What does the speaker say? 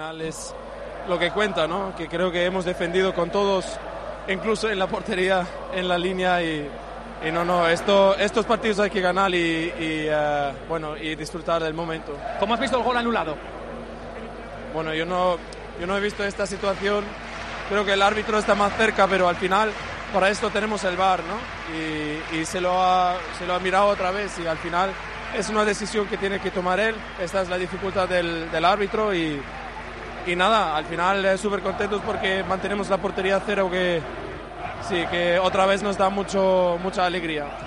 Es lo que cuenta, ¿no? Que creo que hemos defendido con todos, incluso en la portería, en la línea y, y no, no, esto, estos partidos hay que ganar y, y, eh, bueno, y disfrutar del momento. ¿Cómo has visto el gol anulado? Bueno, yo no, yo no he visto esta situación. Creo que el árbitro está más cerca, pero al final para esto tenemos el VAR, ¿no? Y, y se, lo ha, se lo ha mirado otra vez y al final es una decisión que tiene que tomar él. Esta es la dificultad del, del árbitro y, y nada, al final eh, súper contentos porque mantenemos la portería cero que sí, que otra vez nos da mucho, mucha alegría.